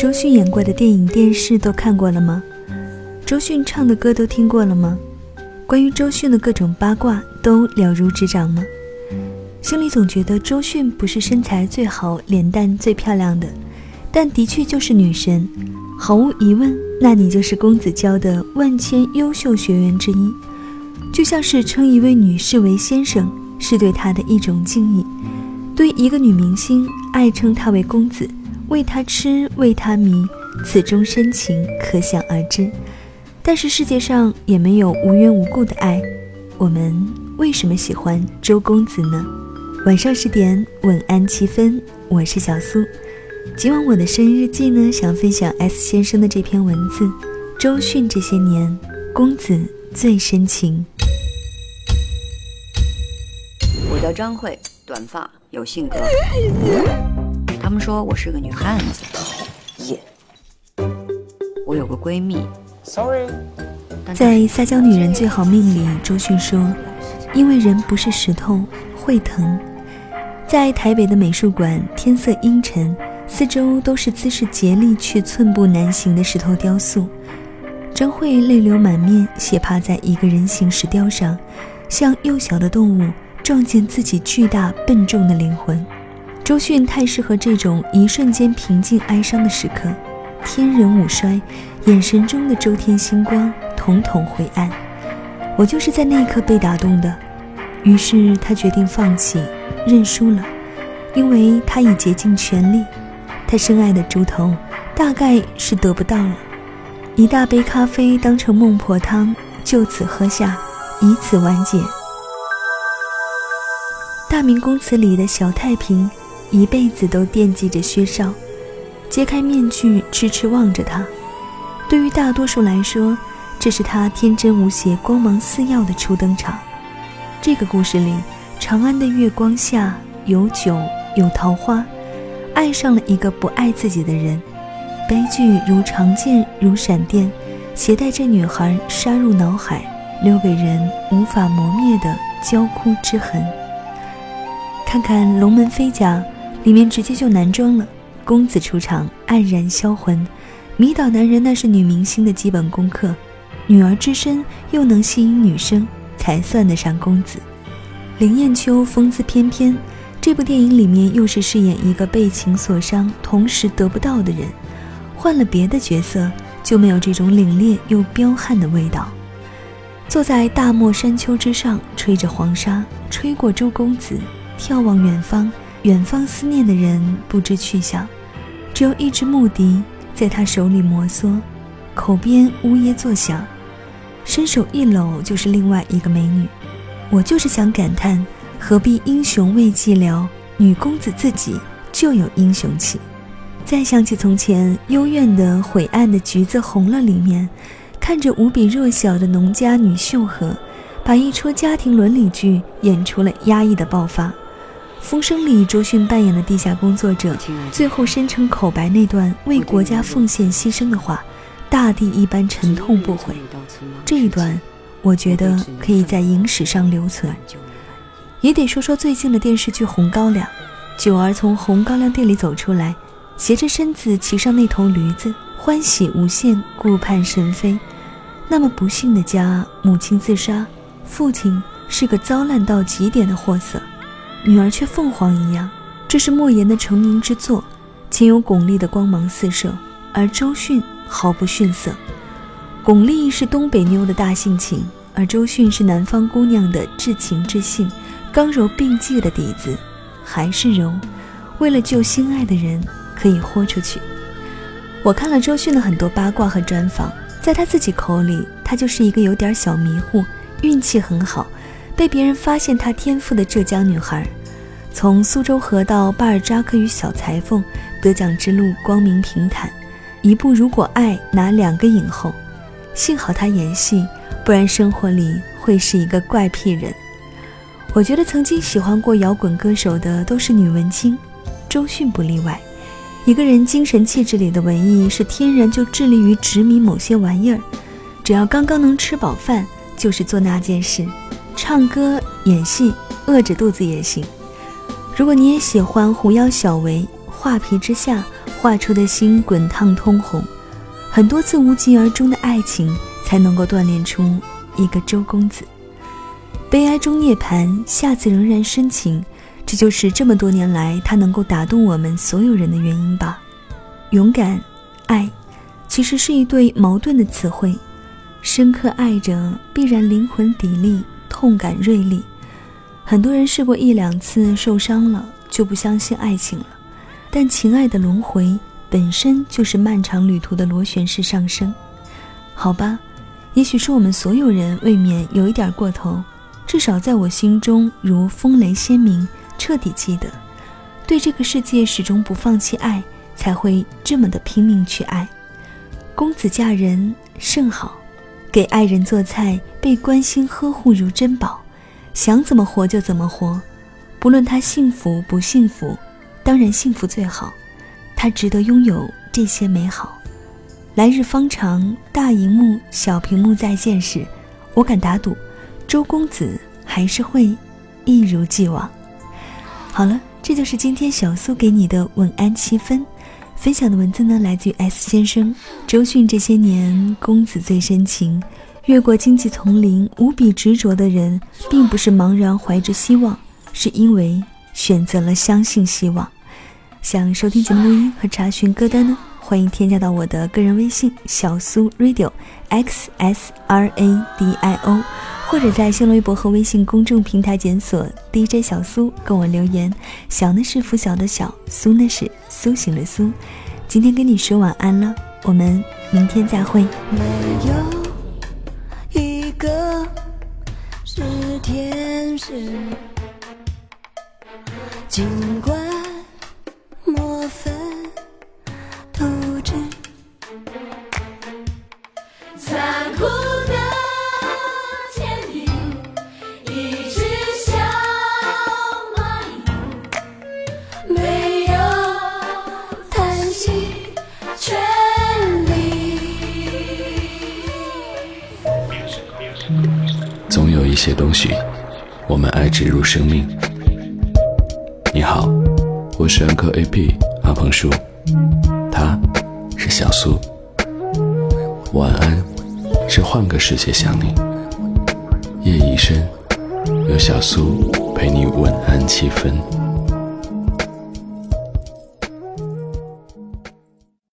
周迅演过的电影、电视都看过了吗？周迅唱的歌都听过了吗？关于周迅的各种八卦都了如指掌吗？心里总觉得周迅不是身材最好、脸蛋最漂亮的，但的确就是女神。毫无疑问，那你就是公子教的万千优秀学员之一。就像是称一位女士为先生，是对她的一种敬意；对一个女明星，爱称她为公子，为他痴，为他迷，此中深情可想而知。但是世界上也没有无缘无故的爱，我们为什么喜欢周公子呢？晚上十点，晚安七分，我是小苏。今晚我的生日日记呢，想分享 S 先生的这篇文字：周迅这些年，公子最深情。我叫张慧，短发，有性格。他们说我是个女汉子。耶。我有个闺蜜。Sorry。在《撒娇女人最好命》里，周迅说：“因为人不是石头，会疼。”在台北的美术馆，天色阴沉。四周都是姿势竭力却寸步难行的石头雕塑，张慧泪流满面，斜趴在一个人形石雕上，像幼小的动物撞见自己巨大笨重的灵魂。周迅太适合这种一瞬间平静哀伤的时刻，天人五衰，眼神中的周天星光统统灰暗。我就是在那一刻被打动的，于是他决定放弃，认输了，因为他已竭尽全力。他深爱的猪头，大概是得不到了。一大杯咖啡当成孟婆汤，就此喝下，以此完结。大明宫词里的小太平，一辈子都惦记着薛少，揭开面具，痴痴望着他。对于大多数来说，这是他天真无邪、光芒四耀的初登场。这个故事里，长安的月光下有酒有桃花。爱上了一个不爱自己的人，悲剧如长剑如闪电，携带着女孩杀入脑海，留给人无法磨灭的焦枯之痕。看看《龙门飞甲》，里面直接就男装了，公子出场黯然销魂，迷倒男人那是女明星的基本功课，女儿之身又能吸引女生，才算得上公子。林艳秋风姿翩翩。这部电影里面又是饰演一个被情所伤，同时得不到的人，换了别的角色就没有这种凛冽又彪悍的味道。坐在大漠山丘之上，吹着黄沙，吹过周公子，眺望远方，远方思念的人不知去向，只有一支木笛在他手里摩挲，口边呜咽作响，伸手一搂就是另外一个美女。我就是想感叹。何必英雄未寂寥，女公子自己就有英雄气。再想起从前幽怨的、晦暗的橘子红了里面，看着无比弱小的农家女秀禾，把一出家庭伦理剧演出了压抑的爆发。风声里，周迅扮演的地下工作者，最后深沉口白那段为国家奉献牺牲的话，大地一般沉痛不悔。这一段，我觉得可以在影史上留存。也得说说最近的电视剧《红高粱》，九儿从红高粱店里走出来，斜着身子骑上那头驴子，欢喜无限，顾盼神飞。那么不幸的家，母亲自杀，父亲是个糟烂到极点的货色，女儿却凤凰一样。这是莫言的成名之作，仅有巩俐的光芒四射，而周迅毫不逊色。巩俐是东北妞的大性情，而周迅是南方姑娘的至情至性。刚柔并济的底子，还是柔。为了救心爱的人，可以豁出去。我看了周迅的很多八卦和专访，在他自己口里，她就是一个有点小迷糊、运气很好、被别人发现她天赋的浙江女孩。从苏州河到巴尔扎克与小裁缝，得奖之路光明平坦。一部《如果爱》拿两个影后，幸好她演戏，不然生活里会是一个怪癖人。我觉得曾经喜欢过摇滚歌手的都是女文青，周迅不例外。一个人精神气质里的文艺是天然就致力于执迷某些玩意儿，只要刚刚能吃饱饭，就是做那件事。唱歌、演戏，饿着肚子也行。如果你也喜欢狐妖小唯，画皮之下，画出的心滚烫通红，很多次无疾而终的爱情，才能够锻炼出一个周公子。悲哀中涅槃，下次仍然深情，这就是这么多年来他能够打动我们所有人的原因吧。勇敢，爱，其实是一对矛盾的词汇。深刻爱着，必然灵魂砥砺，痛感锐利。很多人试过一两次，受伤了就不相信爱情了。但情爱的轮回本身就是漫长旅途的螺旋式上升。好吧，也许是我们所有人未免有一点过头。至少在我心中，如风雷鲜明，彻底记得，对这个世界始终不放弃爱，才会这么的拼命去爱。公子嫁人甚好，给爱人做菜，被关心呵护如珍宝，想怎么活就怎么活，不论他幸福不幸福，当然幸福最好，他值得拥有这些美好。来日方长，大荧幕、小屏幕再见时，我敢打赌。周公子还是会一如既往。好了，这就是今天小苏给你的晚安七分。分享的文字呢，来自于 S 先生。周迅这些年，公子最深情，越过荆棘丛林，无比执着的人，并不是茫然怀着希望，是因为选择了相信希望。想收听节目录音和查询歌单呢，欢迎添加到我的个人微信小苏 Radio X S R A D I O。或者在新浪微博和微信公众平台检索 DJ 小苏，跟我留言。小呢是拂晓的小，苏呢是苏醒的苏。今天跟你说晚安了，我们明天再会。没有一个是天使，尽管些东西，我们爱植入生命。你好，我是安科 AP 阿鹏叔，他是小苏。晚安，是换个世界想你。夜已深，有小苏陪你晚安七分。